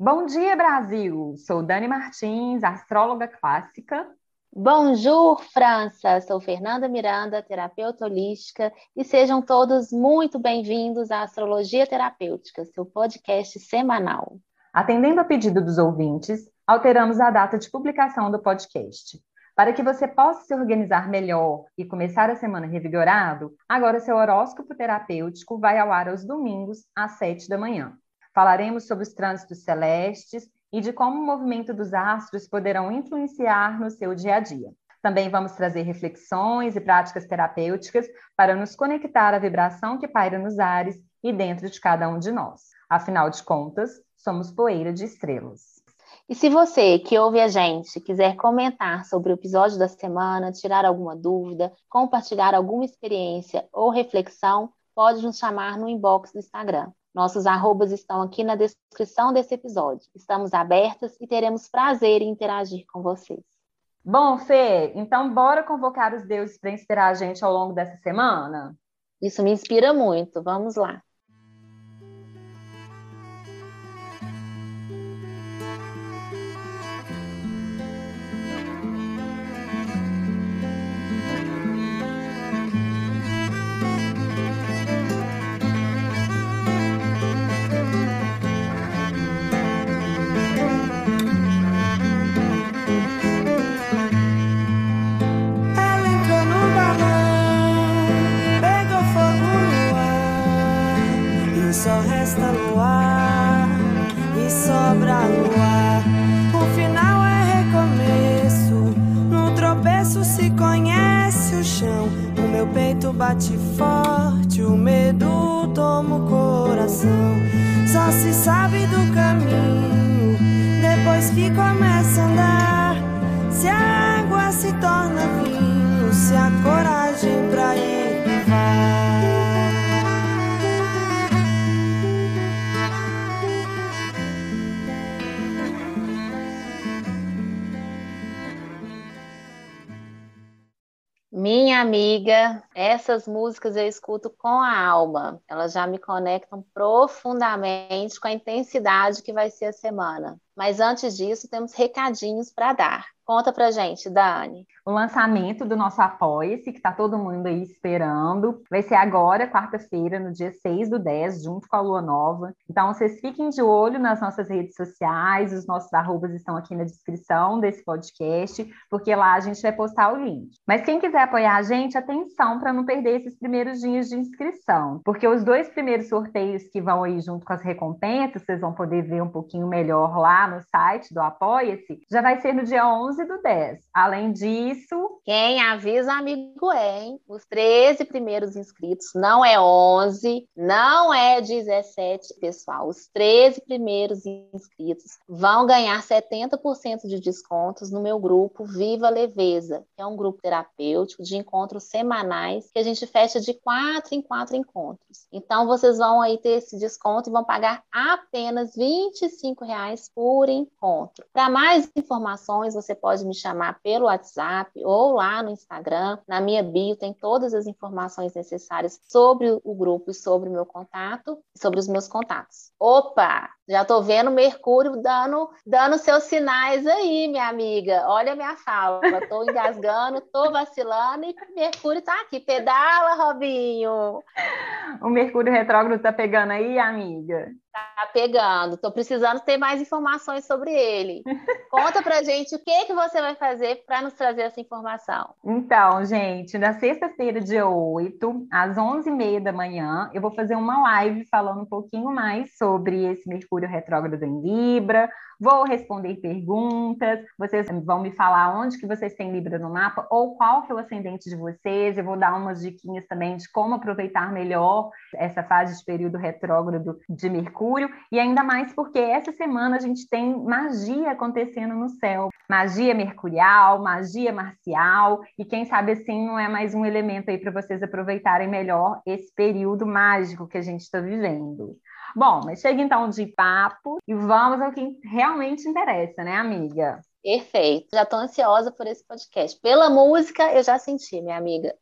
Bom dia, Brasil! Sou Dani Martins, astróloga clássica. Bonjour, França! Sou Fernanda Miranda, terapeuta holística, e sejam todos muito bem-vindos à Astrologia Terapêutica, seu podcast semanal. Atendendo a pedido dos ouvintes, alteramos a data de publicação do podcast. Para que você possa se organizar melhor e começar a semana revigorado, agora seu horóscopo terapêutico vai ao ar aos domingos, às sete da manhã. Falaremos sobre os trânsitos celestes e de como o movimento dos astros poderão influenciar no seu dia a dia. Também vamos trazer reflexões e práticas terapêuticas para nos conectar à vibração que paira nos ares e dentro de cada um de nós. Afinal de contas, somos poeira de estrelas. E se você que ouve a gente quiser comentar sobre o episódio da semana, tirar alguma dúvida, compartilhar alguma experiência ou reflexão, pode nos chamar no inbox do Instagram. Nossos arrobas estão aqui na descrição desse episódio. Estamos abertas e teremos prazer em interagir com vocês. Bom, Fê, então bora convocar os deuses para inspirar a gente ao longo dessa semana? Isso me inspira muito. Vamos lá. Essas músicas eu escuto com a alma. Elas já me conectam profundamente com a intensidade que vai ser a semana. Mas antes disso, temos recadinhos para dar. Conta pra gente, Dani. O lançamento do nosso Apoia-se, que tá todo mundo aí esperando, vai ser agora, quarta-feira, no dia 6 do 10, junto com a Lua Nova. Então, vocês fiquem de olho nas nossas redes sociais, os nossos arrobas estão aqui na descrição desse podcast, porque lá a gente vai postar o link. Mas quem quiser apoiar a gente, atenção para não perder esses primeiros dias de inscrição, porque os dois primeiros sorteios que vão aí junto com as recompensas, vocês vão poder ver um pouquinho melhor lá no site do Apoia-se, já vai ser no dia 11 do 10. Além disso. Quem avisa amigo é, hein? Os 13 primeiros inscritos, não é 11, não é 17, pessoal. Os 13 primeiros inscritos vão ganhar 70% de descontos no meu grupo Viva Leveza, que é um grupo terapêutico de encontros semanais que a gente fecha de quatro em quatro encontros. Então, vocês vão aí ter esse desconto e vão pagar apenas R$ 25 por encontro. Para mais informações, você pode me chamar pelo WhatsApp ou lá no Instagram. Na minha bio tem todas as informações necessárias sobre o grupo e sobre o meu contato, sobre os meus contatos. Opa! Já tô vendo Mercúrio dando, dando seus sinais aí, minha amiga. Olha a minha fala. Tô engasgando, tô vacilando e Mercúrio tá aqui. Pedala, Robinho. O Mercúrio retrógrado tá pegando aí, amiga? Tá pegando. Tô precisando ter mais informações sobre ele. Conta pra gente o que que você vai fazer para nos trazer essa informação. Então, gente, na sexta-feira, dia 8, às 11h30 da manhã, eu vou fazer uma live falando um pouquinho mais sobre esse Mercúrio Mercúrio retrógrado em Libra, vou responder perguntas, vocês vão me falar onde que vocês têm Libra no mapa ou qual que é o ascendente de vocês, eu vou dar umas diquinhas também de como aproveitar melhor essa fase de período retrógrado de Mercúrio. E ainda mais porque essa semana a gente tem magia acontecendo no céu, magia mercurial, magia marcial. E quem sabe assim não é mais um elemento aí para vocês aproveitarem melhor esse período mágico que a gente está vivendo. Bom, mas chega então de papo e vamos ao que realmente interessa, né, amiga? Perfeito. Já estou ansiosa por esse podcast. Pela música, eu já senti, minha amiga.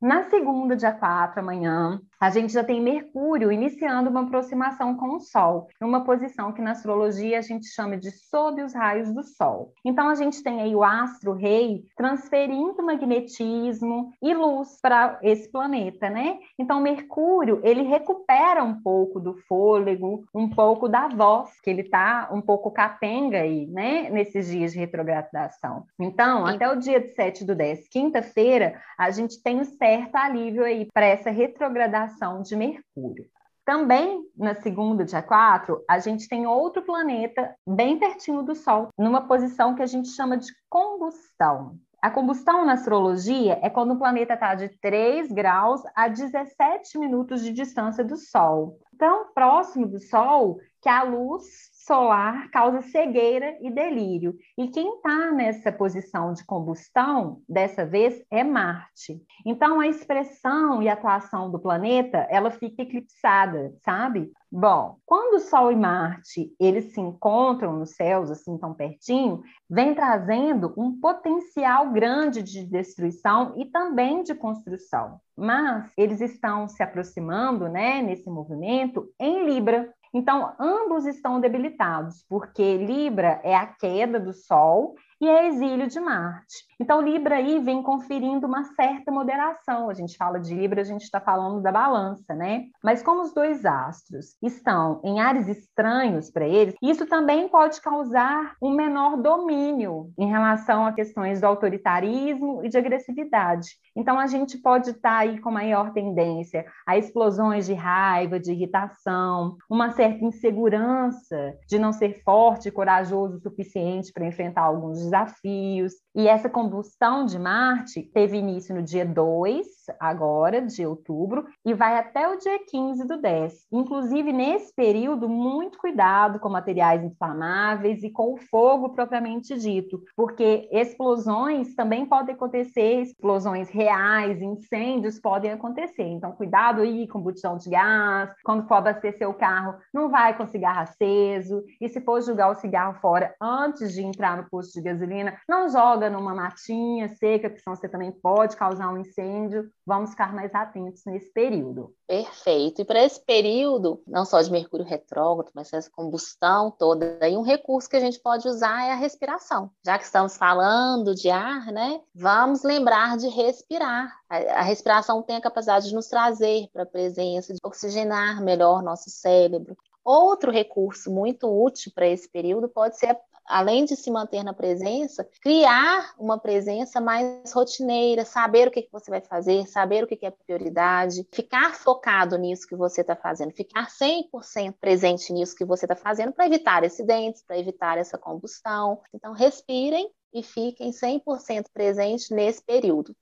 Na segunda, dia 4, amanhã, a gente já tem Mercúrio iniciando uma aproximação com o Sol, numa posição que na astrologia a gente chama de sob os raios do Sol. Então a gente tem aí o astro rei transferindo magnetismo e luz para esse planeta, né? Então Mercúrio, ele recupera um pouco do fôlego, um pouco da voz, que ele tá um pouco capenga aí, né, nesses dias de retrogradação. Então, Sim. até o dia de 7 do 10, quinta-feira, a gente tem um certo alívio aí para essa retrogradação de Mercúrio. Também, na segunda, dia 4, a gente tem outro planeta bem pertinho do Sol, numa posição que a gente chama de combustão. A combustão na astrologia é quando o planeta está de 3 graus a 17 minutos de distância do Sol. Tão próximo do Sol que a luz solar causa cegueira e delírio. E quem está nessa posição de combustão, dessa vez, é Marte. Então, a expressão e atuação do planeta, ela fica eclipsada, sabe? Bom, quando o Sol e Marte eles se encontram nos céus assim tão pertinho, vem trazendo um potencial grande de destruição e também de construção. Mas eles estão se aproximando, né, nesse movimento em Libra, então, ambos estão debilitados, porque Libra é a queda do Sol e é exílio de Marte. Então, Libra aí vem conferindo uma certa moderação. A gente fala de Libra, a gente está falando da balança, né? Mas como os dois astros estão em ares estranhos para eles, isso também pode causar um menor domínio em relação a questões do autoritarismo e de agressividade. Então, a gente pode estar tá aí com maior tendência a explosões de raiva, de irritação, uma certa insegurança de não ser forte e corajoso o suficiente para enfrentar alguns desafios. E essa combustão de Marte teve início no dia 2, agora, de outubro, e vai até o dia 15 do 10. Inclusive, nesse período, muito cuidado com materiais inflamáveis e com o fogo propriamente dito, porque explosões também podem acontecer, explosões reais, incêndios podem acontecer. Então, cuidado aí com botijão de gás, quando for abastecer o carro, não vai com cigarro aceso, e se for jogar o cigarro fora antes de entrar no posto de gasolina, não joga numa matinha seca, porque senão você também pode causar um incêndio. Vamos ficar mais atentos nesse período. Perfeito. E para esse período, não só de Mercúrio retrógrado, mas essa combustão toda, aí um recurso que a gente pode usar é a respiração. Já que estamos falando de ar, né? Vamos lembrar de respirar. A, a respiração tem a capacidade de nos trazer para a presença, de oxigenar melhor nosso cérebro. Outro recurso muito útil para esse período pode ser além de se manter na presença, criar uma presença mais rotineira, saber o que, que você vai fazer, saber o que, que é prioridade, ficar focado nisso que você está fazendo, ficar 100% presente nisso que você está fazendo para evitar acidentes, para evitar essa combustão. Então, respirem e fiquem 100% presentes nesse período.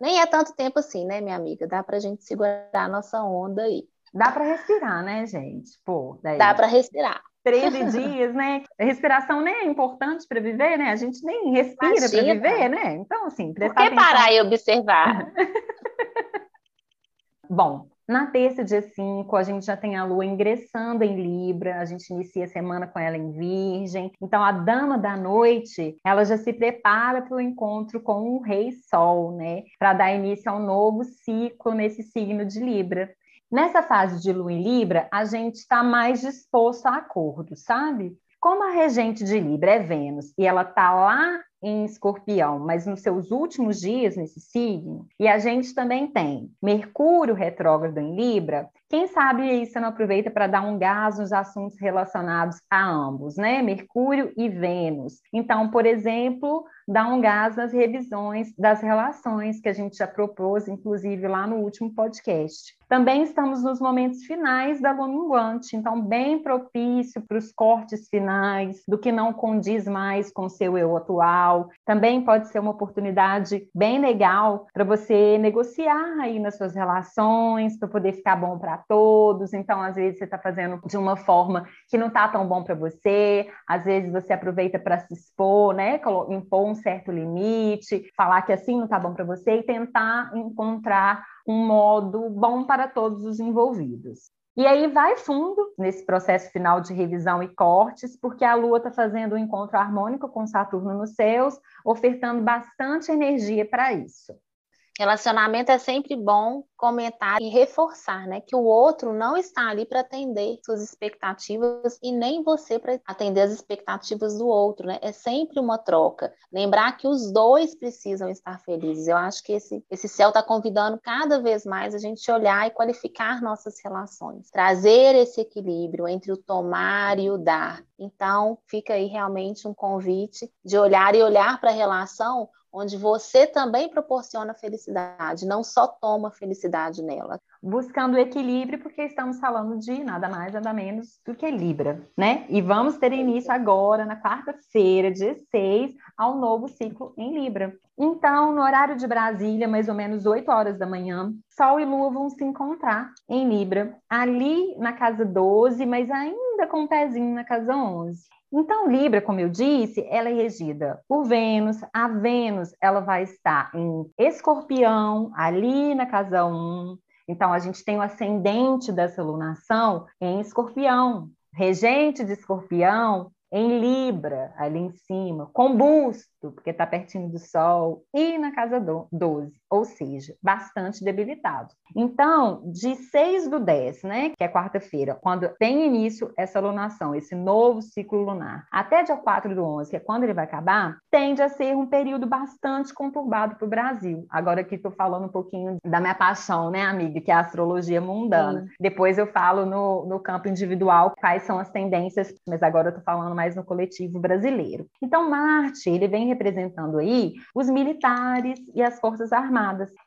Nem é tanto tempo assim, né, minha amiga? Dá para a gente segurar a nossa onda aí. Dá para respirar, né, gente? Pô, daí... Dá para respirar. 13 dias, né? A respiração nem é importante para viver, né? A gente nem respira para viver, né? Então, assim, Por que atenção... parar e observar? Bom, na terça, dia 5, a gente já tem a lua ingressando em Libra, a gente inicia a semana com ela em Virgem. Então, a dama da noite, ela já se prepara para o encontro com o Rei Sol, né? Para dar início a um novo ciclo nesse signo de Libra. Nessa fase de Lua em Libra, a gente está mais disposto a acordo, sabe? Como a regente de Libra é Vênus e ela está lá em Escorpião, mas nos seus últimos dias nesse signo, e a gente também tem Mercúrio retrógrado em Libra, quem sabe aí você não aproveita para dar um gás nos assuntos relacionados a ambos, né? Mercúrio e Vênus. Então, por exemplo, dá um gás nas revisões das relações que a gente já propôs, inclusive lá no último podcast. Também estamos nos momentos finais da lua minguante, então bem propício para os cortes finais, do que não condiz mais com seu eu atual. Também pode ser uma oportunidade bem legal para você negociar aí nas suas relações, para poder ficar bom para todos. Então, às vezes você está fazendo de uma forma que não está tão bom para você, às vezes você aproveita para se expor, né? Impor um certo limite, falar que assim não está bom para você e tentar encontrar um modo bom para todos os envolvidos. E aí vai fundo nesse processo final de revisão e cortes, porque a Lua está fazendo um encontro harmônico com Saturno nos céus, ofertando bastante energia para isso. Relacionamento é sempre bom comentar e reforçar, né, que o outro não está ali para atender suas expectativas e nem você para atender as expectativas do outro, né? É sempre uma troca. Lembrar que os dois precisam estar felizes. Eu acho que esse esse céu está convidando cada vez mais a gente olhar e qualificar nossas relações, trazer esse equilíbrio entre o tomar e o dar. Então, fica aí realmente um convite de olhar e olhar para a relação onde você também proporciona felicidade, não só toma felicidade nela. Buscando equilíbrio, porque estamos falando de nada mais, nada menos do que Libra, né? E vamos ter início agora, na quarta-feira, dia 6, ao novo ciclo em Libra. Então, no horário de Brasília, mais ou menos 8 horas da manhã, Sol e Lua vão se encontrar em Libra, ali na casa 12, mas ainda com um pezinho na casa 11. Então, Libra, como eu disse, ela é regida por Vênus. A Vênus, ela vai estar em Escorpião, ali na casa 1. Então, a gente tem o ascendente dessa lunação em Escorpião. Regente de Escorpião em Libra, ali em cima, combusto, porque está pertinho do Sol, e na casa 12, ou seja, bastante debilitado. Então, de 6 do 10, né, que é quarta-feira, quando tem início essa lunação, esse novo ciclo lunar, até dia 4 do 11, que é quando ele vai acabar, tende a ser um período bastante conturbado para o Brasil. Agora aqui estou falando um pouquinho da minha paixão, né, amiga, que é a astrologia mundana. Sim. Depois eu falo no, no campo individual quais são as tendências, mas agora eu estou falando mais no coletivo brasileiro. Então, Marte, ele vem representando aí os militares e as forças armadas.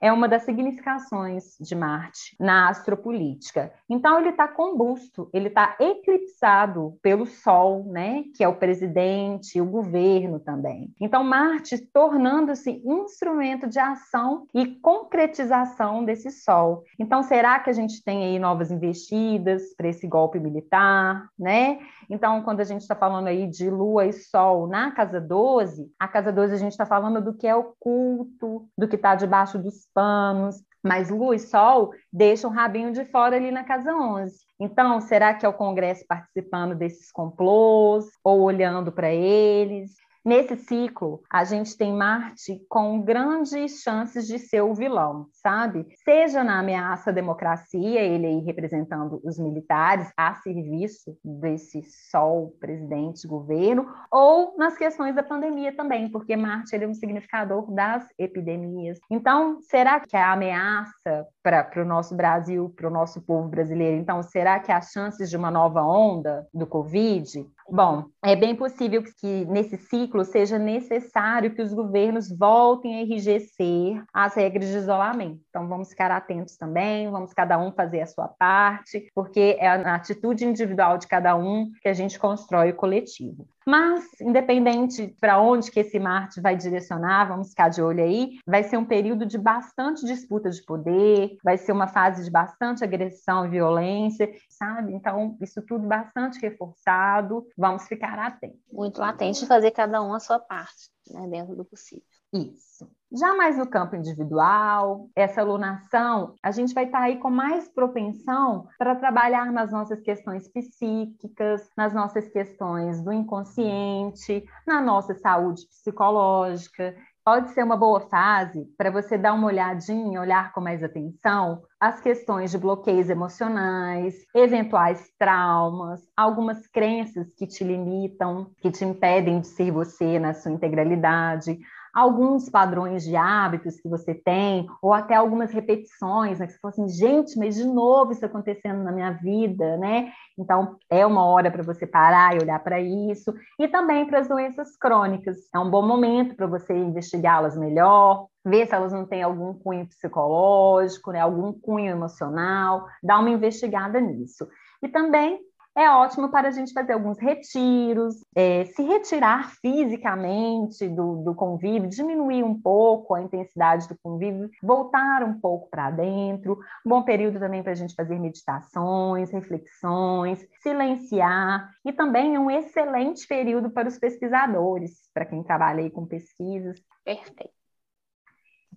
É uma das significações de Marte na astropolítica. Então, ele está combusto, ele está eclipsado pelo Sol, né, que é o presidente, o governo também. Então, Marte tornando-se instrumento de ação e concretização desse Sol. Então, será que a gente tem aí novas investidas para esse golpe militar, né? Então, quando a gente está falando aí de Lua e Sol na casa 12, a casa 12 a gente está falando do que é oculto, do que está debaixo dos panos, mas Lua e Sol deixam o rabinho de fora ali na casa 11. Então, será que é o Congresso participando desses complôs ou olhando para eles? Nesse ciclo, a gente tem Marte com grandes chances de ser o vilão, sabe? Seja na ameaça à democracia, ele aí representando os militares a serviço desse Sol, presidente, governo, ou nas questões da pandemia também, porque Marte ele é um significador das epidemias. Então, será que a ameaça para o nosso Brasil, para o nosso povo brasileiro, então, será que há chances de uma nova onda do Covid? Bom, é bem possível que nesse ciclo seja necessário que os governos voltem a enrijecer as regras de isolamento. Então, vamos ficar atentos também, vamos cada um fazer a sua parte, porque é a atitude individual de cada um que a gente constrói o coletivo. Mas, independente para onde que esse Marte vai direcionar, vamos ficar de olho aí, vai ser um período de bastante disputa de poder, vai ser uma fase de bastante agressão e violência, sabe? Então, isso tudo bastante reforçado, vamos ficar atentos. Muito latente fazer cada um a sua parte, né, dentro do possível. Isso. Já mais no campo individual, essa alunação, a gente vai estar tá aí com mais propensão para trabalhar nas nossas questões psíquicas, nas nossas questões do inconsciente, na nossa saúde psicológica. Pode ser uma boa fase para você dar uma olhadinha, olhar com mais atenção as questões de bloqueios emocionais, eventuais traumas, algumas crenças que te limitam, que te impedem de ser você na sua integralidade alguns padrões de hábitos que você tem, ou até algumas repetições, né? Que você fala assim, gente, mas de novo isso acontecendo na minha vida, né? Então, é uma hora para você parar e olhar para isso. E também para as doenças crônicas. É um bom momento para você investigá-las melhor, ver se elas não têm algum cunho psicológico, né? algum cunho emocional, dar uma investigada nisso. E também é ótimo para a gente fazer alguns retiros, é, se retirar fisicamente do, do convívio, diminuir um pouco a intensidade do convívio, voltar um pouco para dentro. Bom período também para a gente fazer meditações, reflexões, silenciar, e também é um excelente período para os pesquisadores, para quem trabalha aí com pesquisas. Perfeito.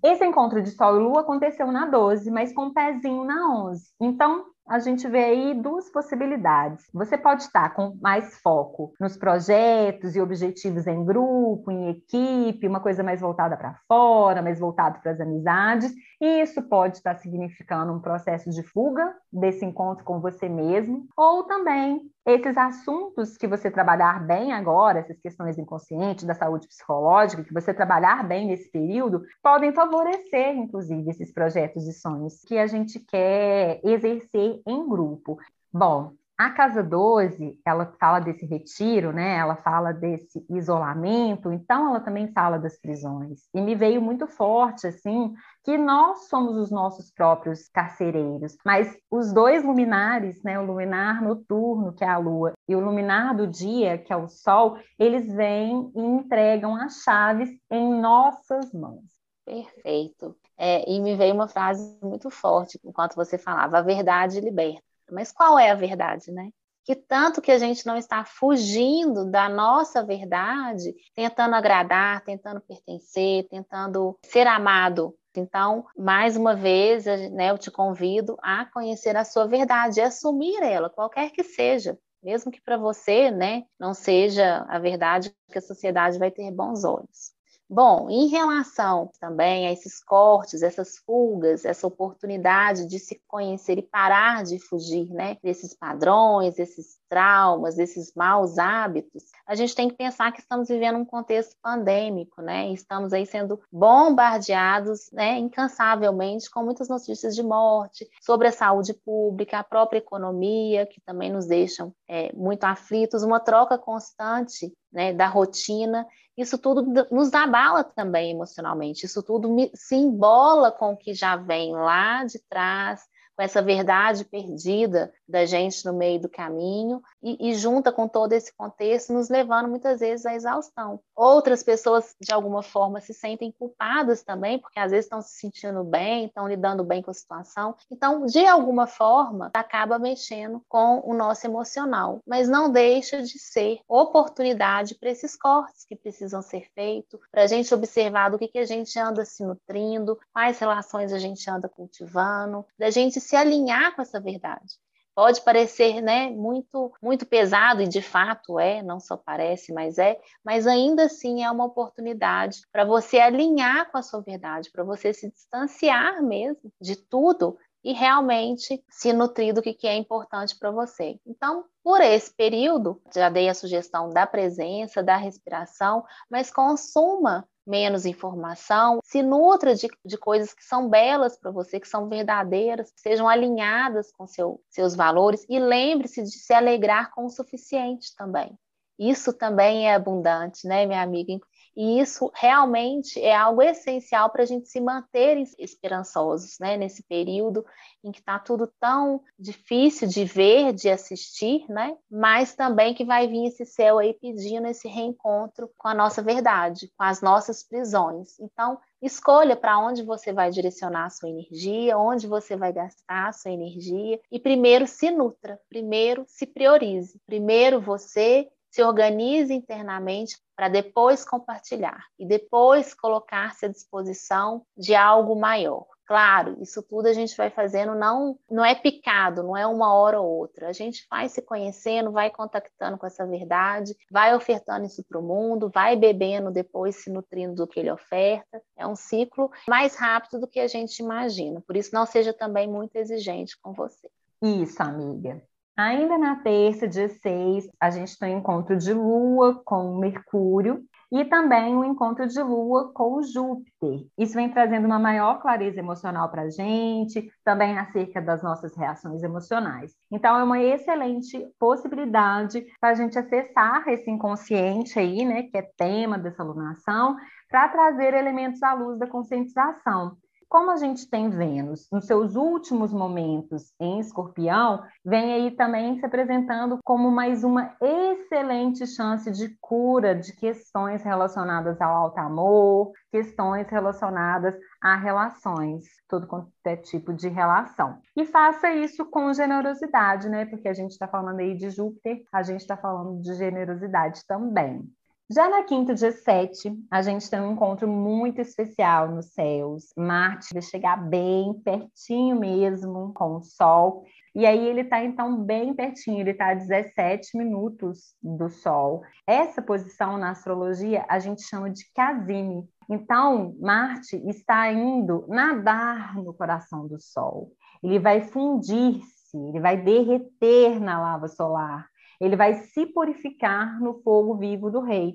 Esse encontro de Sol e Lua aconteceu na 12, mas com um pezinho na 11. Então, a gente vê aí duas possibilidades. Você pode estar com mais foco nos projetos e objetivos em grupo, em equipe, uma coisa mais voltada para fora, mais voltada para as amizades, e isso pode estar significando um processo de fuga desse encontro com você mesmo, ou também esses assuntos que você trabalhar bem agora, essas questões inconscientes da saúde psicológica, que você trabalhar bem nesse período, podem favorecer, inclusive, esses projetos e sonhos que a gente quer exercer em grupo. Bom, a Casa 12, ela fala desse retiro, né? Ela fala desse isolamento, então ela também fala das prisões. E me veio muito forte, assim, que nós somos os nossos próprios carcereiros, mas os dois luminares, né? O luminar noturno, que é a lua, e o luminar do dia, que é o sol, eles vêm e entregam as chaves em nossas mãos. Perfeito. É, e me veio uma frase muito forte enquanto você falava: a verdade liberta. Mas qual é a verdade, né? Que tanto que a gente não está fugindo da nossa verdade, tentando agradar, tentando pertencer, tentando ser amado. Então, mais uma vez, né, eu te convido a conhecer a sua verdade, e assumir ela, qualquer que seja mesmo que para você, né, não seja a verdade que a sociedade vai ter bons olhos. Bom, em relação também a esses cortes, essas fugas, essa oportunidade de se conhecer e parar de fugir, né, desses padrões, desses traumas, desses maus hábitos, a gente tem que pensar que estamos vivendo um contexto pandêmico, né? Estamos aí sendo bombardeados, né, incansavelmente com muitas notícias de morte, sobre a saúde pública, a própria economia, que também nos deixam é, muito aflitos, uma troca constante né, da rotina isso tudo nos abala também emocionalmente, isso tudo se embola com o que já vem lá de trás, com essa verdade perdida da gente no meio do caminho e, e, junta com todo esse contexto, nos levando muitas vezes à exaustão. Outras pessoas, de alguma forma, se sentem culpadas também, porque às vezes estão se sentindo bem, estão lidando bem com a situação. Então, de alguma forma, acaba mexendo com o nosso emocional, mas não deixa de ser oportunidade para esses cortes que precisam ser feitos, para a gente observar do que, que a gente anda se nutrindo, quais relações a gente anda cultivando, da gente se alinhar com essa verdade. Pode parecer né, muito, muito pesado, e de fato é, não só parece, mas é, mas ainda assim é uma oportunidade para você alinhar com a sua verdade, para você se distanciar mesmo de tudo e realmente se nutrir do que é importante para você. Então, por esse período, já dei a sugestão da presença, da respiração, mas consuma menos informação, se nutra de, de coisas que são belas para você, que são verdadeiras, que sejam alinhadas com seu, seus valores e lembre-se de se alegrar com o suficiente também. Isso também é abundante, né, minha amiga? E isso realmente é algo essencial para a gente se manter esperançosos, né? Nesse período em que está tudo tão difícil de ver, de assistir, né? Mas também que vai vir esse céu aí pedindo esse reencontro com a nossa verdade, com as nossas prisões. Então, escolha para onde você vai direcionar a sua energia, onde você vai gastar a sua energia e primeiro se nutra, primeiro se priorize, primeiro você se organize internamente para depois compartilhar e depois colocar-se à disposição de algo maior. Claro, isso tudo a gente vai fazendo, não, não é picado, não é uma hora ou outra. A gente vai se conhecendo, vai contactando com essa verdade, vai ofertando isso para o mundo, vai bebendo depois, se nutrindo do que ele oferta. É um ciclo mais rápido do que a gente imagina. Por isso, não seja também muito exigente com você. Isso, amiga. Ainda na terça, dia 6, a gente tem um encontro de Lua com Mercúrio e também um encontro de Lua com Júpiter. Isso vem trazendo uma maior clareza emocional para a gente, também acerca das nossas reações emocionais. Então, é uma excelente possibilidade para a gente acessar esse inconsciente aí, né, que é tema dessa alunação, para trazer elementos à luz da conscientização. Como a gente tem Vênus nos seus últimos momentos em Escorpião, vem aí também se apresentando como mais uma excelente chance de cura de questões relacionadas ao alto amor, questões relacionadas a relações, todo quanto é tipo de relação. E faça isso com generosidade, né? Porque a gente está falando aí de Júpiter, a gente está falando de generosidade também. Já na quinta, dia 7, a gente tem um encontro muito especial nos céus. Marte vai chegar bem pertinho mesmo com o Sol. E aí ele está, então, bem pertinho, ele está a 17 minutos do Sol. Essa posição na astrologia a gente chama de casime. Então, Marte está indo nadar no coração do Sol. Ele vai fundir-se, ele vai derreter na lava solar, ele vai se purificar no fogo vivo do rei.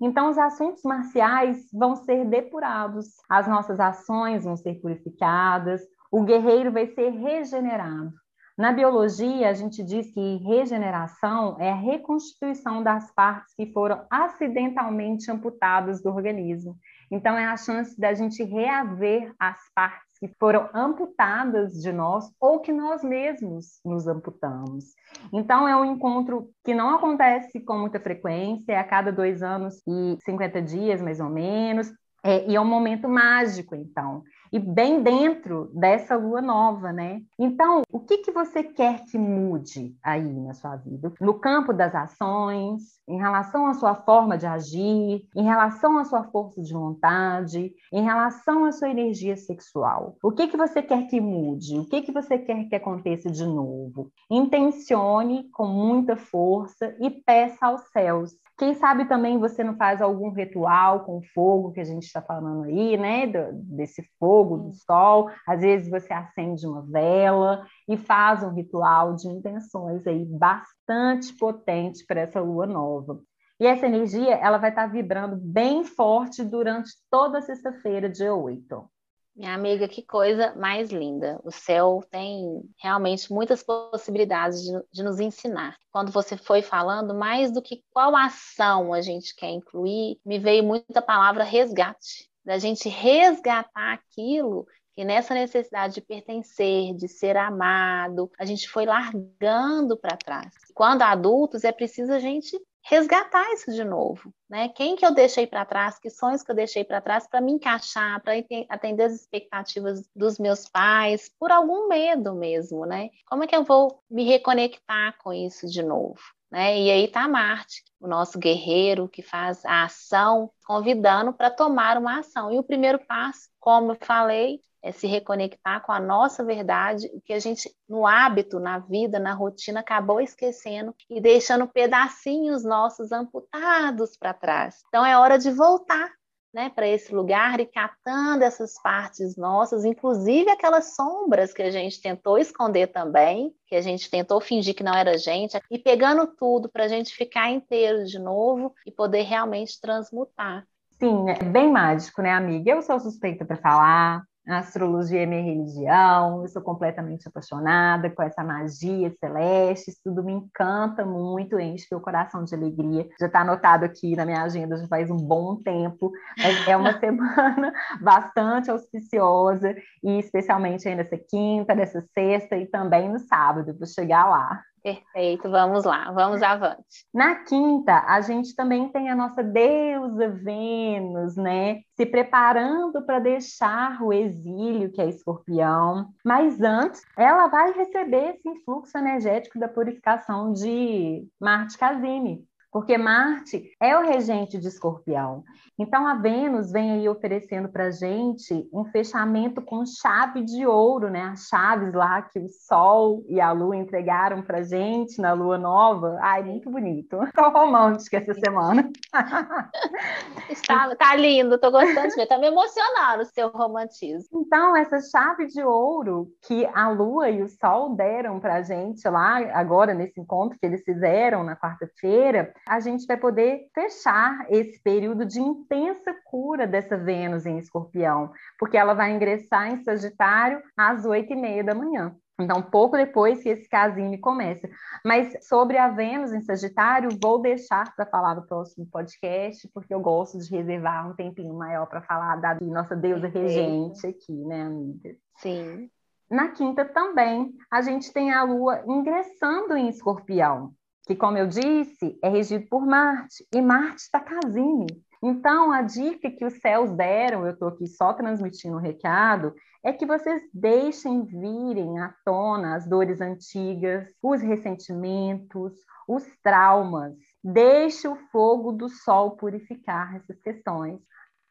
Então, os assuntos marciais vão ser depurados, as nossas ações vão ser purificadas, o guerreiro vai ser regenerado. Na biologia, a gente diz que regeneração é a reconstituição das partes que foram acidentalmente amputadas do organismo. Então, é a chance da gente reaver as partes que foram amputadas de nós ou que nós mesmos nos amputamos. Então, é um encontro que não acontece com muita frequência, é a cada dois anos e 50 dias, mais ou menos. É, e é um momento mágico, então e bem dentro dessa lua nova, né? Então, o que, que você quer que mude aí na sua vida? No campo das ações, em relação à sua forma de agir, em relação à sua força de vontade, em relação à sua energia sexual. O que, que você quer que mude? O que, que você quer que aconteça de novo? Intencione com muita força e peça aos céus quem sabe também você não faz algum ritual com fogo que a gente está falando aí, né? Do, desse fogo do sol. Às vezes você acende uma vela e faz um ritual de intenções aí bastante potente para essa lua nova. E essa energia ela vai estar tá vibrando bem forte durante toda a sexta-feira, dia 8. Minha amiga, que coisa mais linda. O céu tem realmente muitas possibilidades de, de, nos ensinar. Quando você foi falando, mais do que qual ação a gente quer incluir, me veio muita palavra resgate. Da gente resgatar aquilo que nessa necessidade de pertencer, de ser amado, a gente foi largando para trás. Quando adultos, é preciso a gente resgatar isso de novo, né? Quem que eu deixei para trás, que sonhos que eu deixei para trás para me encaixar, para atender as expectativas dos meus pais, por algum medo mesmo, né? Como é que eu vou me reconectar com isso de novo? Né? E aí está Marte, o nosso guerreiro que faz a ação, convidando para tomar uma ação. E o primeiro passo, como eu falei, é se reconectar com a nossa verdade, que a gente, no hábito, na vida, na rotina, acabou esquecendo e deixando pedacinhos nossos amputados para trás. Então é hora de voltar né, para esse lugar e catando essas partes nossas, inclusive aquelas sombras que a gente tentou esconder também, que a gente tentou fingir que não era gente, e pegando tudo para a gente ficar inteiro de novo e poder realmente transmutar. Sim, é bem mágico, né, amiga? Eu sou suspeita para falar, astrologia é minha religião, eu sou completamente apaixonada com essa magia celeste, isso tudo me encanta muito, enche meu coração de alegria. Já está anotado aqui na minha agenda já faz um bom tempo, mas é uma semana bastante auspiciosa, e especialmente aí nessa quinta, nessa sexta e também no sábado, vou chegar lá. Perfeito, vamos lá, vamos avante. Na quinta, a gente também tem a nossa deusa Vênus, né? Se preparando para deixar o exílio, que é escorpião. Mas antes, ela vai receber esse influxo energético da purificação de Marte Casime porque Marte é o regente de Escorpião. Então a Vênus vem aí oferecendo para gente um fechamento com chave de ouro, né? As chaves lá que o Sol e a Lua entregaram para gente na Lua Nova. Ai, muito bonito. Tô romântica essa semana. Está, tá lindo, tô gostando de ver. Tá me emocionando o seu romantismo. Então essa chave de ouro que a Lua e o Sol deram para gente lá agora nesse encontro que eles fizeram na quarta-feira a gente vai poder fechar esse período de intensa cura dessa Vênus em Escorpião, porque ela vai ingressar em Sagitário às oito e meia da manhã. Então, pouco depois que esse casinho começa. Mas sobre a Vênus em Sagitário, vou deixar para falar no próximo podcast, porque eu gosto de reservar um tempinho maior para falar da nossa deusa regente aqui, né, amiga? Sim. Na quinta também, a gente tem a Lua ingressando em Escorpião que, como eu disse, é regido por Marte, e Marte está casime. Então, a dica que os céus deram, eu estou aqui só transmitindo o recado, é que vocês deixem virem à tona as dores antigas, os ressentimentos, os traumas. Deixe o fogo do sol purificar essas questões.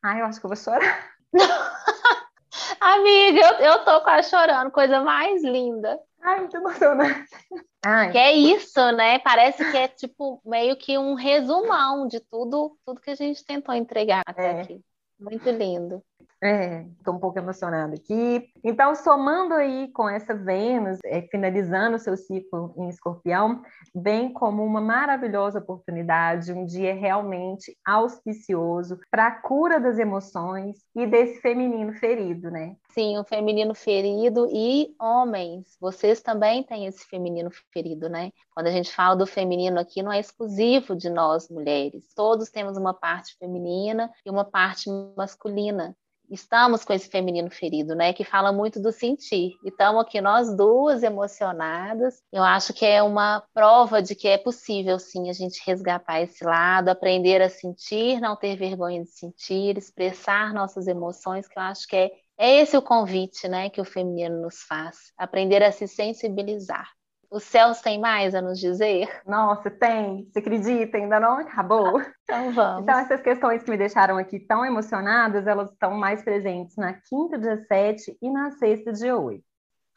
Ai, eu acho que eu vou chorar. Amiga, eu, eu tô quase chorando, coisa mais linda. Ai, muito emocionante. Ai. Que é isso, né? Parece que é tipo meio que um resumão de tudo, tudo que a gente tentou entregar até é. aqui. Muito lindo. É, estou um pouco emocionada aqui. Então, somando aí com essa Vênus, é, finalizando o seu ciclo em escorpião, vem como uma maravilhosa oportunidade, um dia realmente auspicioso para a cura das emoções e desse feminino ferido, né? Sim, o feminino ferido e homens, vocês também têm esse feminino ferido, né? Quando a gente fala do feminino aqui, não é exclusivo de nós mulheres. Todos temos uma parte feminina e uma parte masculina estamos com esse feminino ferido, né? Que fala muito do sentir. E estamos aqui nós duas emocionadas. Eu acho que é uma prova de que é possível, sim, a gente resgatar esse lado, aprender a sentir, não ter vergonha de sentir, expressar nossas emoções, que eu acho que é, é esse o convite, né? Que o feminino nos faz. Aprender a se sensibilizar. Os céus têm mais a nos dizer? Nossa, tem. Você acredita? Ainda não acabou. Então vamos. Então, essas questões que me deixaram aqui tão emocionadas, elas estão mais presentes na quinta, dia 7 e na sexta, dia 8.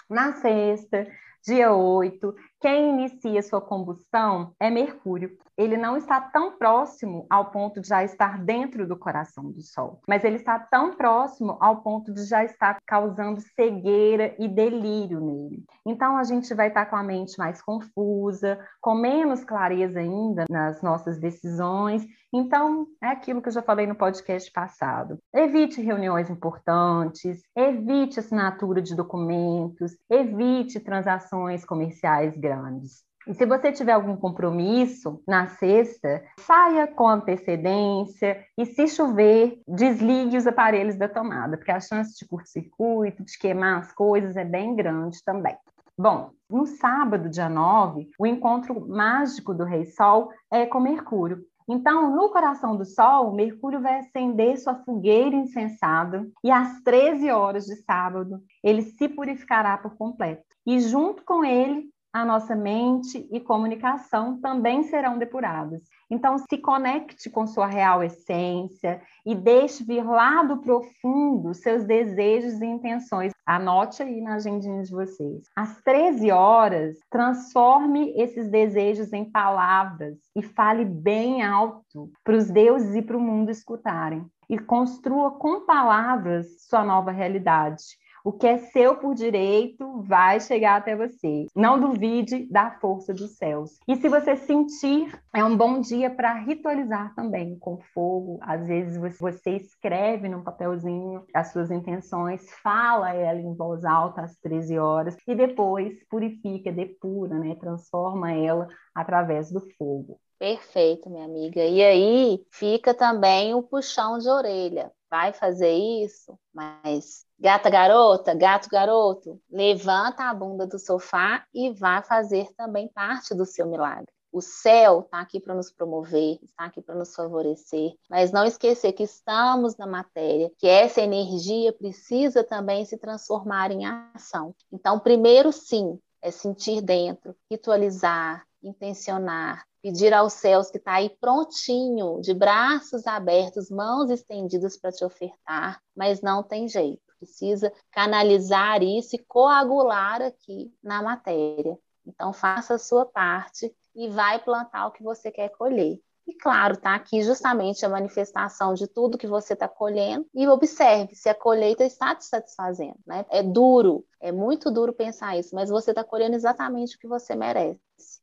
Na sexta, dia 8, quem inicia sua combustão é Mercúrio. Ele não está tão próximo ao ponto de já estar dentro do coração do Sol, mas ele está tão próximo ao ponto de já estar causando cegueira e delírio nele. Então a gente vai estar com a mente mais confusa, com menos clareza ainda nas nossas decisões. Então, é aquilo que eu já falei no podcast passado. Evite reuniões importantes, evite assinatura de documentos, evite transações comerciais grandes grandes. E se você tiver algum compromisso na sexta, saia com antecedência e, se chover, desligue os aparelhos da tomada, porque a chance de curto-circuito, de queimar as coisas é bem grande também. Bom, no sábado, dia 9, o encontro mágico do Rei Sol é com Mercúrio. Então, no coração do Sol, Mercúrio vai acender sua fogueira insensada e às 13 horas de sábado ele se purificará por completo. E junto com ele a nossa mente e comunicação também serão depuradas. Então, se conecte com sua real essência e deixe vir lá do profundo seus desejos e intenções. Anote aí na agendinha de vocês. Às 13 horas, transforme esses desejos em palavras e fale bem alto para os deuses e para o mundo escutarem. E construa com palavras sua nova realidade o que é seu por direito vai chegar até você. Não duvide da força dos céus. E se você sentir, é um bom dia para ritualizar também com fogo. Às vezes você escreve num papelzinho as suas intenções, fala ela em voz alta às 13 horas e depois purifica, depura, né? transforma ela através do fogo. Perfeito, minha amiga. E aí fica também o puxão de orelha. Vai fazer isso, mas Gata garota, gato garoto, levanta a bunda do sofá e vá fazer também parte do seu milagre. O céu está aqui para nos promover, está aqui para nos favorecer, mas não esquecer que estamos na matéria, que essa energia precisa também se transformar em ação. Então, primeiro, sim, é sentir dentro, ritualizar, intencionar, pedir aos céus que está aí prontinho, de braços abertos, mãos estendidas para te ofertar, mas não tem jeito precisa canalizar isso e coagular aqui na matéria. Então, faça a sua parte e vai plantar o que você quer colher. E claro, tá aqui justamente a manifestação de tudo que você está colhendo e observe se a colheita está te satisfazendo. Né? É duro, é muito duro pensar isso, mas você está colhendo exatamente o que você merece.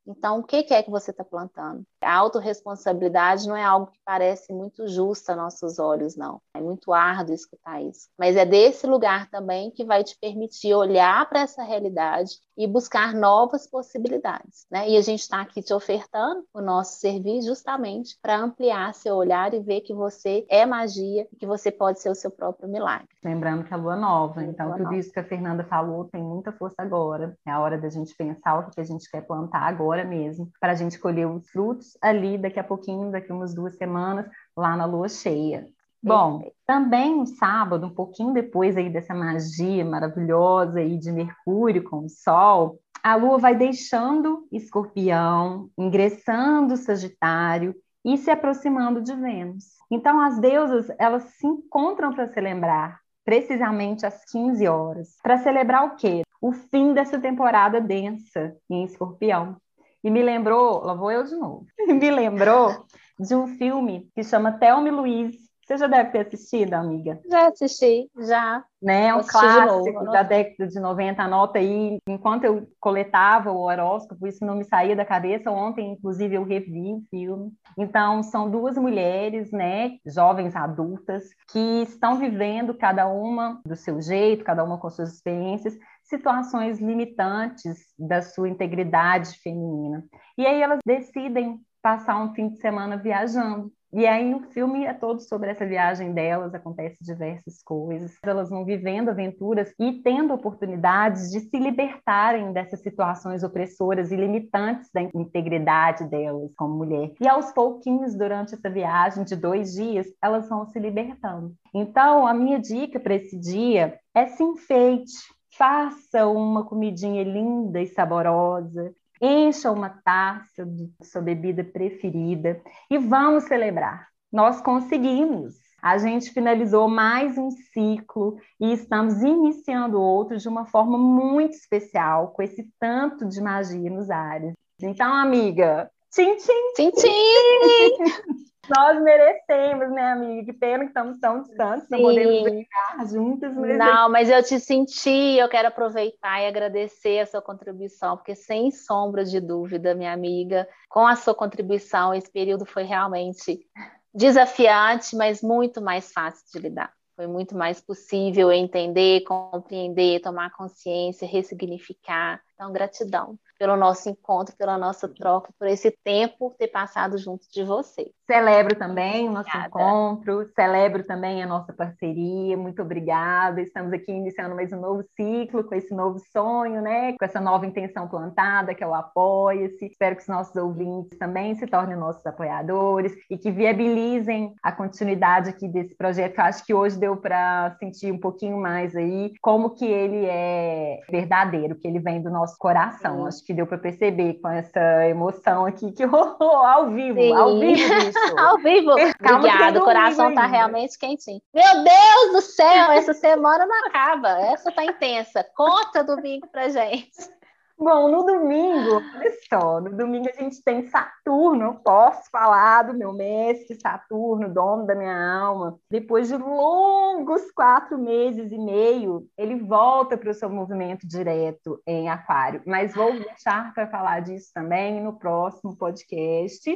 Então, o que é que você está plantando? A autorresponsabilidade não é algo que parece muito justo a nossos olhos, não. É muito árduo escutar isso. Mas é desse lugar também que vai te permitir olhar para essa realidade e buscar novas possibilidades. Né? E a gente está aqui te ofertando o nosso serviço justamente para ampliar seu olhar e ver que você é magia, que você pode ser o seu próprio milagre. Lembrando que a lua nova, então lua tudo nova. isso que a Fernanda falou tem muita força agora. É a hora da gente pensar o que a gente quer plantar agora mesmo, para a gente colher os frutos ali daqui a pouquinho, daqui umas duas semanas, lá na lua cheia. Bom, também sábado, um pouquinho depois aí dessa magia maravilhosa aí de Mercúrio com o Sol, a Lua vai deixando Escorpião, ingressando Sagitário e se aproximando de Vênus. Então as deusas, elas se encontram para celebrar precisamente às 15 horas. Para celebrar o quê? o fim dessa temporada densa em Escorpião. E me lembrou, lá vou eu de novo, me lembrou de um filme que chama Thelma e Luiz, você já deve ter assistido, amiga? Já assisti, já. Né? Um clássico da década de 90. Anota aí, enquanto eu coletava o horóscopo, isso não me saía da cabeça. Ontem, inclusive, eu revi o filme. Então, são duas mulheres, né, jovens adultas, que estão vivendo cada uma do seu jeito, cada uma com suas experiências, situações limitantes da sua integridade feminina. E aí elas decidem passar um fim de semana viajando. E aí o filme é todo sobre essa viagem delas, acontece diversas coisas. Elas vão vivendo aventuras e tendo oportunidades de se libertarem dessas situações opressoras e limitantes da integridade delas como mulher. E aos pouquinhos, durante essa viagem de dois dias, elas vão se libertando. Então, a minha dica para esse dia é se enfeite, faça uma comidinha linda e saborosa, encha uma taça de sua bebida preferida e vamos celebrar. Nós conseguimos. A gente finalizou mais um ciclo e estamos iniciando outro de uma forma muito especial, com esse tanto de magia nos ares. Então, amiga, tchim, tchim! Tchim, tchim! Nós merecemos, né, amiga? Que pena que estamos tão distantes, não podemos brincar juntas. Mas não, mas eu te senti, eu quero aproveitar e agradecer a sua contribuição, porque sem sombra de dúvida, minha amiga, com a sua contribuição, esse período foi realmente desafiante, mas muito mais fácil de lidar. Foi muito mais possível entender, compreender, tomar consciência, ressignificar. Então, gratidão pelo nosso encontro, pela nossa troca, por esse tempo ter passado junto de você. Celebro também o nosso obrigada. encontro, celebro também a nossa parceria. Muito obrigada. Estamos aqui iniciando mais um novo ciclo, com esse novo sonho, né? Com essa nova intenção plantada, que é o Apoia-se. Espero que os nossos ouvintes também se tornem nossos apoiadores e que viabilizem a continuidade aqui desse projeto, que eu acho que hoje deu para sentir um pouquinho mais aí como que ele é verdadeiro, que ele vem do nosso coração. Acho que deu para perceber com essa emoção aqui que rolou ao vivo, Sim. ao vivo, bicho. ao vivo. Obrigada, o coração tá realmente quentinho. Meu Deus do céu, essa semana não acaba. Essa tá intensa. Conta domingo pra gente. Bom, no domingo, olha só, no domingo a gente tem Saturno, posso falar do meu mestre Saturno, dono da minha alma. Depois de longos quatro meses e meio, ele volta para o seu movimento direto em Aquário. Mas vou deixar para falar disso também no próximo podcast.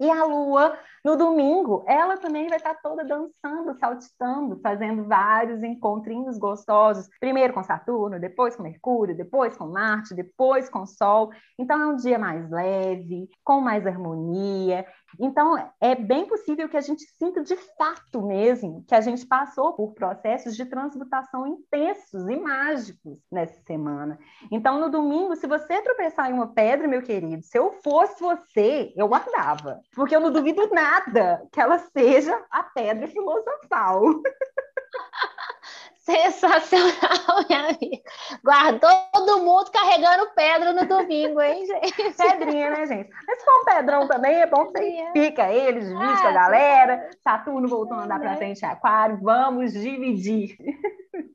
E a Lua, no domingo, ela também vai estar toda dançando, saltitando, fazendo vários encontrinhos gostosos. Primeiro com Saturno, depois com Mercúrio, depois com Marte, depois com Sol. Então é um dia mais leve, com mais harmonia. Então, é bem possível que a gente sinta de fato mesmo que a gente passou por processos de transmutação intensos e mágicos nessa semana. Então, no domingo, se você tropeçar em uma pedra, meu querido, se eu fosse você, eu guardava. Porque eu não duvido nada que ela seja a pedra filosofal. Sensacional, minha amiga. Guardou todo mundo carregando pedra no domingo, hein, gente? Pedrinha, né, gente? Mas se for um pedrão também, é bom que você pica eles, divide com a galera. Saturno voltou a andar para frente em aquário. Vamos dividir.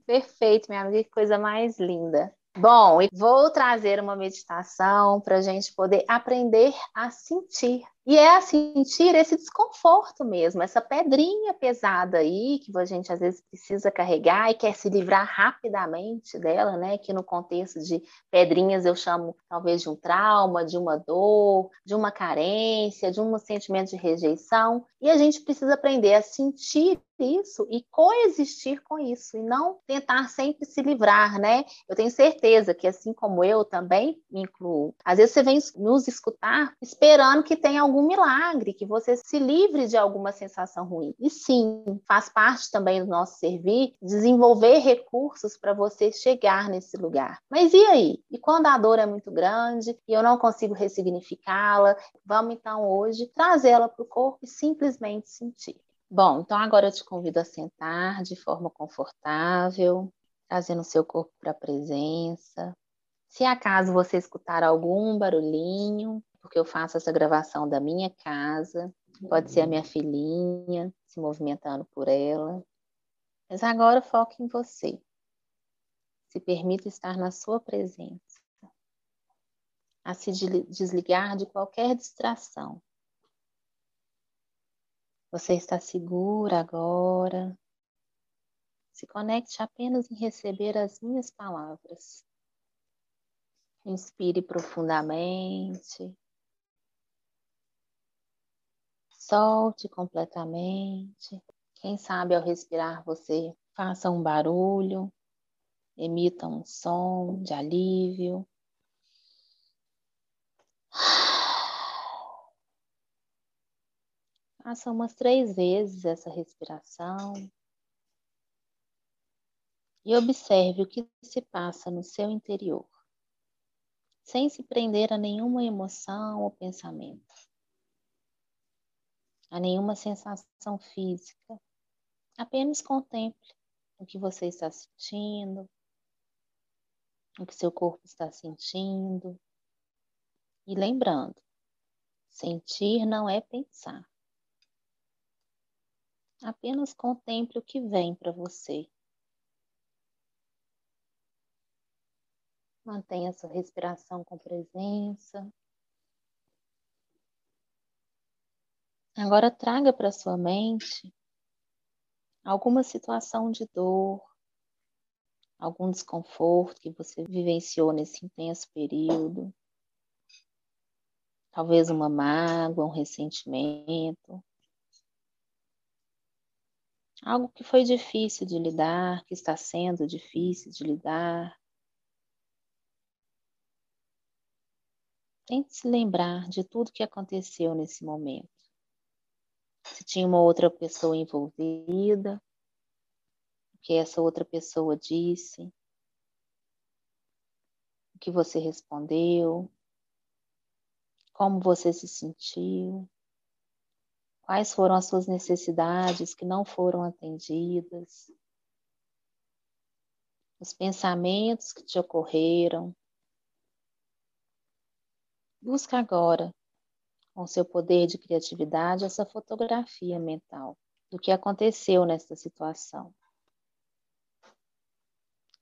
Perfeito, minha amiga. Que coisa mais linda. Bom, vou trazer uma meditação para a gente poder aprender a sentir e é a sentir esse desconforto mesmo, essa pedrinha pesada aí que a gente às vezes precisa carregar e quer se livrar rapidamente dela, né? Que no contexto de pedrinhas eu chamo talvez de um trauma, de uma dor, de uma carência, de um sentimento de rejeição. E a gente precisa aprender a sentir isso e coexistir com isso e não tentar sempre se livrar, né? Eu tenho certeza que assim como eu também me incluo. Às vezes você vem nos escutar esperando que tenha milagre, que você se livre de alguma sensação ruim. E sim, faz parte também do nosso servir desenvolver recursos para você chegar nesse lugar. Mas e aí? E quando a dor é muito grande e eu não consigo ressignificá-la, vamos então hoje trazê-la para o corpo e simplesmente sentir. Bom, então agora eu te convido a sentar de forma confortável, trazendo o seu corpo para a presença. Se acaso você escutar algum barulhinho, porque eu faço essa gravação da minha casa, pode ser a minha filhinha se movimentando por ela. Mas agora foque em você. Se permita estar na sua presença, a se desligar de qualquer distração. Você está segura agora. Se conecte apenas em receber as minhas palavras. Inspire profundamente. Solte completamente. Quem sabe ao respirar você faça um barulho, emita um som de alívio. Faça umas três vezes essa respiração e observe o que se passa no seu interior, sem se prender a nenhuma emoção ou pensamento a nenhuma sensação física. Apenas contemple o que você está sentindo, o que seu corpo está sentindo. E lembrando, sentir não é pensar. Apenas contemple o que vem para você. Mantenha sua respiração com presença. Agora traga para sua mente alguma situação de dor, algum desconforto que você vivenciou nesse intenso período. Talvez uma mágoa, um ressentimento. Algo que foi difícil de lidar, que está sendo difícil de lidar. Tente se lembrar de tudo que aconteceu nesse momento se tinha uma outra pessoa envolvida, o que essa outra pessoa disse, o que você respondeu, como você se sentiu, quais foram as suas necessidades que não foram atendidas, os pensamentos que te ocorreram. Busca agora com seu poder de criatividade, essa fotografia mental do que aconteceu nesta situação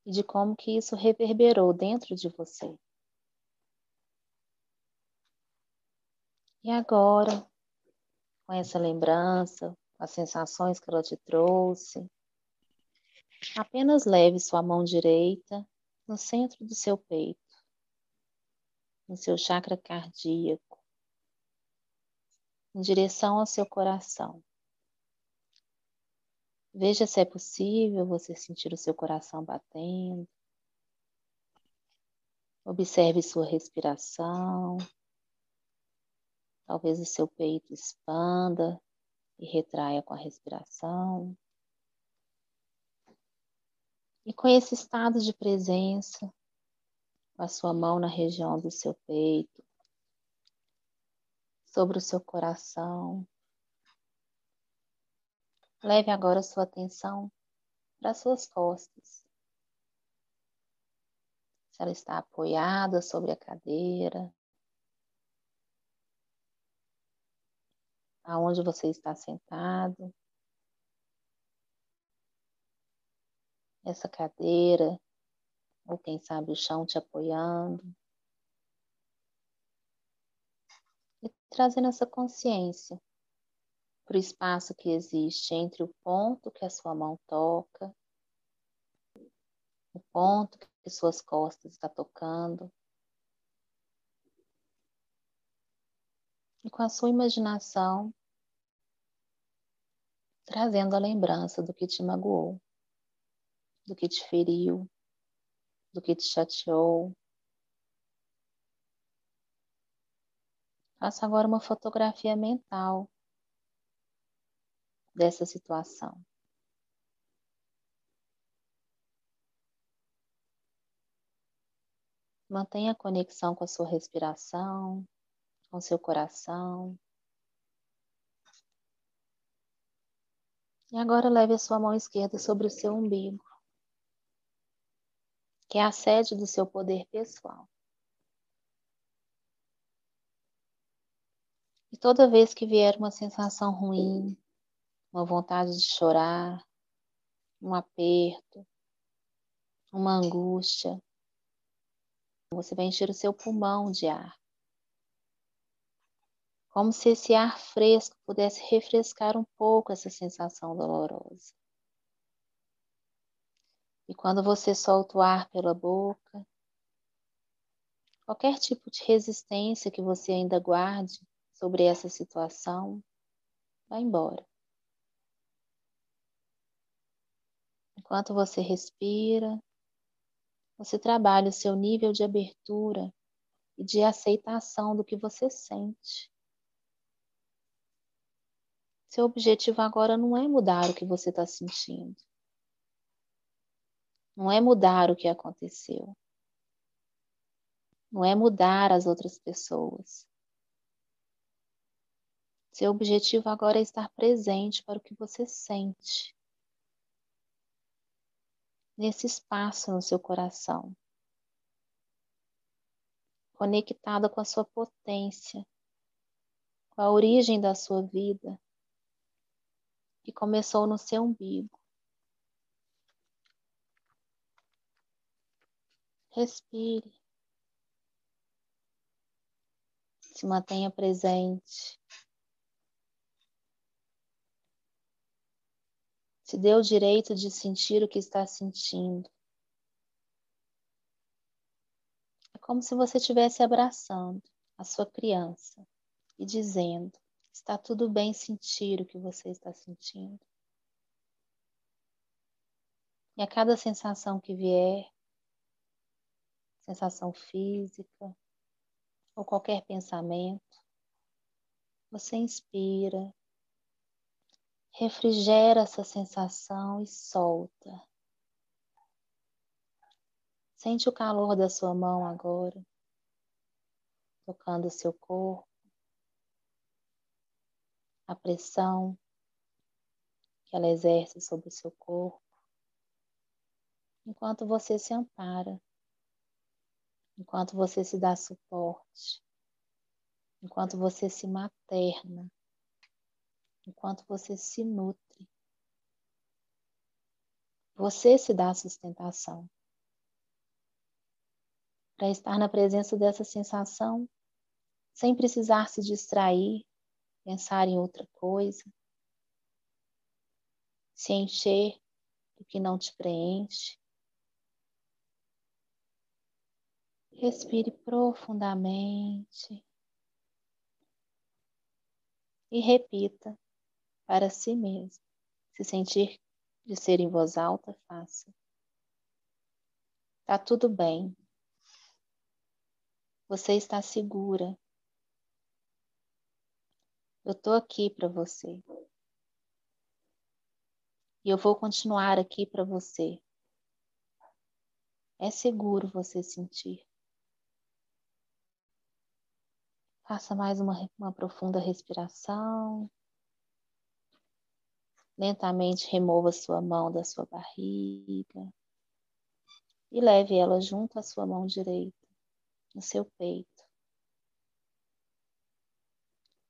e de como que isso reverberou dentro de você. E agora, com essa lembrança, as sensações que ela te trouxe, apenas leve sua mão direita no centro do seu peito, no seu chakra cardíaco em direção ao seu coração. Veja se é possível você sentir o seu coração batendo. Observe sua respiração. Talvez o seu peito expanda e retraia com a respiração. E com esse estado de presença, com a sua mão na região do seu peito, sobre o seu coração. Leve agora sua atenção para suas costas. Se ela está apoiada sobre a cadeira, aonde você está sentado. Essa cadeira, ou quem sabe o chão te apoiando. Trazendo essa consciência para o espaço que existe entre o ponto que a sua mão toca, o ponto que suas costas está tocando. E com a sua imaginação, trazendo a lembrança do que te magoou, do que te feriu, do que te chateou, Faça agora uma fotografia mental dessa situação. Mantenha a conexão com a sua respiração, com seu coração. E agora leve a sua mão esquerda sobre o seu umbigo, que é a sede do seu poder pessoal. Toda vez que vier uma sensação ruim, uma vontade de chorar, um aperto, uma angústia. Você vai encher o seu pulmão de ar. Como se esse ar fresco pudesse refrescar um pouco essa sensação dolorosa. E quando você solta o ar pela boca, qualquer tipo de resistência que você ainda guarde sobre essa situação, vai embora. Enquanto você respira, você trabalha o seu nível de abertura e de aceitação do que você sente. Seu objetivo agora não é mudar o que você está sentindo. Não é mudar o que aconteceu. Não é mudar as outras pessoas. Seu objetivo agora é estar presente para o que você sente. Nesse espaço no seu coração. Conectada com a sua potência, com a origem da sua vida, que começou no seu umbigo. Respire. Se mantenha presente. Se dê o direito de sentir o que está sentindo. É como se você estivesse abraçando a sua criança e dizendo: está tudo bem sentir o que você está sentindo. E a cada sensação que vier, sensação física ou qualquer pensamento, você inspira, refrigera essa sensação e solta. Sente o calor da sua mão agora, tocando o seu corpo, a pressão que ela exerce sobre o seu corpo, enquanto você se ampara enquanto você se dá suporte, enquanto você se materna, enquanto você se nutre. Você se dá sustentação. Para estar na presença dessa sensação, sem precisar se distrair, pensar em outra coisa, se encher do que não te preenche, Respire profundamente e repita para si mesmo. Se sentir de ser em voz alta, faça. Tá tudo bem. Você está segura. Eu tô aqui para você. E eu vou continuar aqui para você. É seguro você sentir. Faça mais uma, uma profunda respiração. Lentamente remova sua mão da sua barriga e leve ela junto à sua mão direita, no seu peito.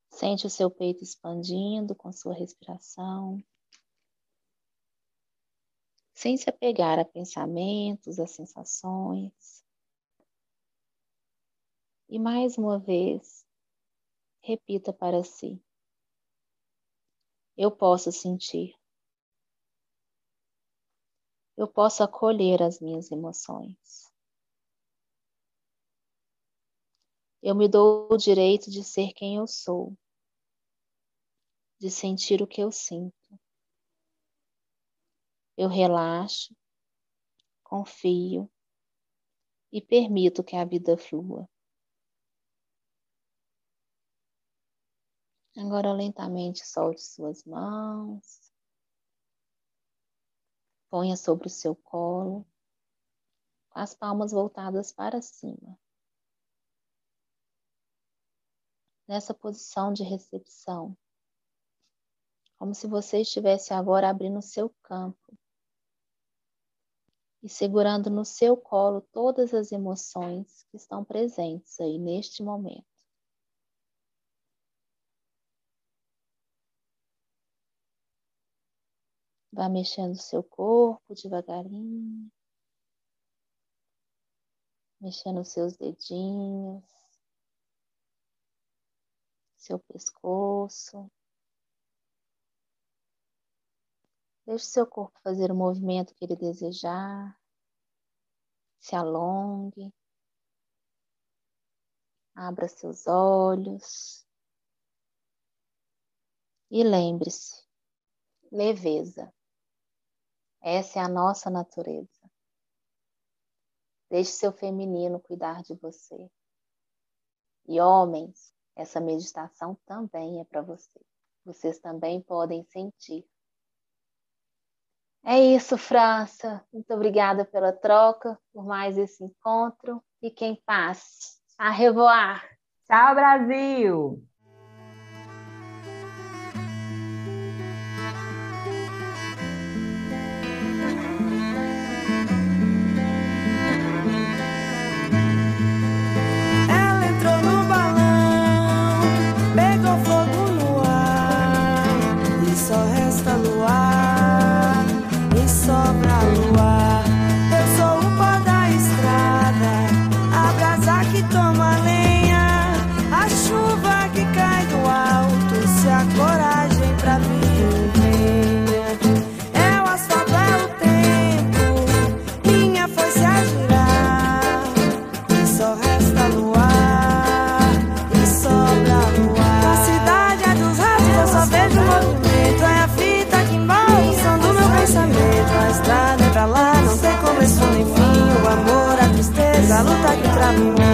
Sente o seu peito expandindo com sua respiração, sem se apegar a pensamentos, a sensações. E mais uma vez, repita para si: Eu posso sentir. Eu posso acolher as minhas emoções. Eu me dou o direito de ser quem eu sou, de sentir o que eu sinto. Eu relaxo, confio e permito que a vida flua. Agora lentamente solte suas mãos. Ponha sobre o seu colo, as palmas voltadas para cima. Nessa posição de recepção, como se você estivesse agora abrindo o seu campo e segurando no seu colo todas as emoções que estão presentes aí neste momento. Vá mexendo o seu corpo devagarinho. mexendo os seus dedinhos, seu pescoço. Deixe seu corpo fazer o movimento que ele desejar. Se alongue. Abra seus olhos. E lembre-se: leveza. Essa é a nossa natureza. Deixe seu feminino cuidar de você. E homens, essa meditação também é para você. Vocês também podem sentir é isso, França. Muito obrigada pela troca, por mais esse encontro. Fiquem em paz. A revoar. Tchau, Brasil! Luta que pra mim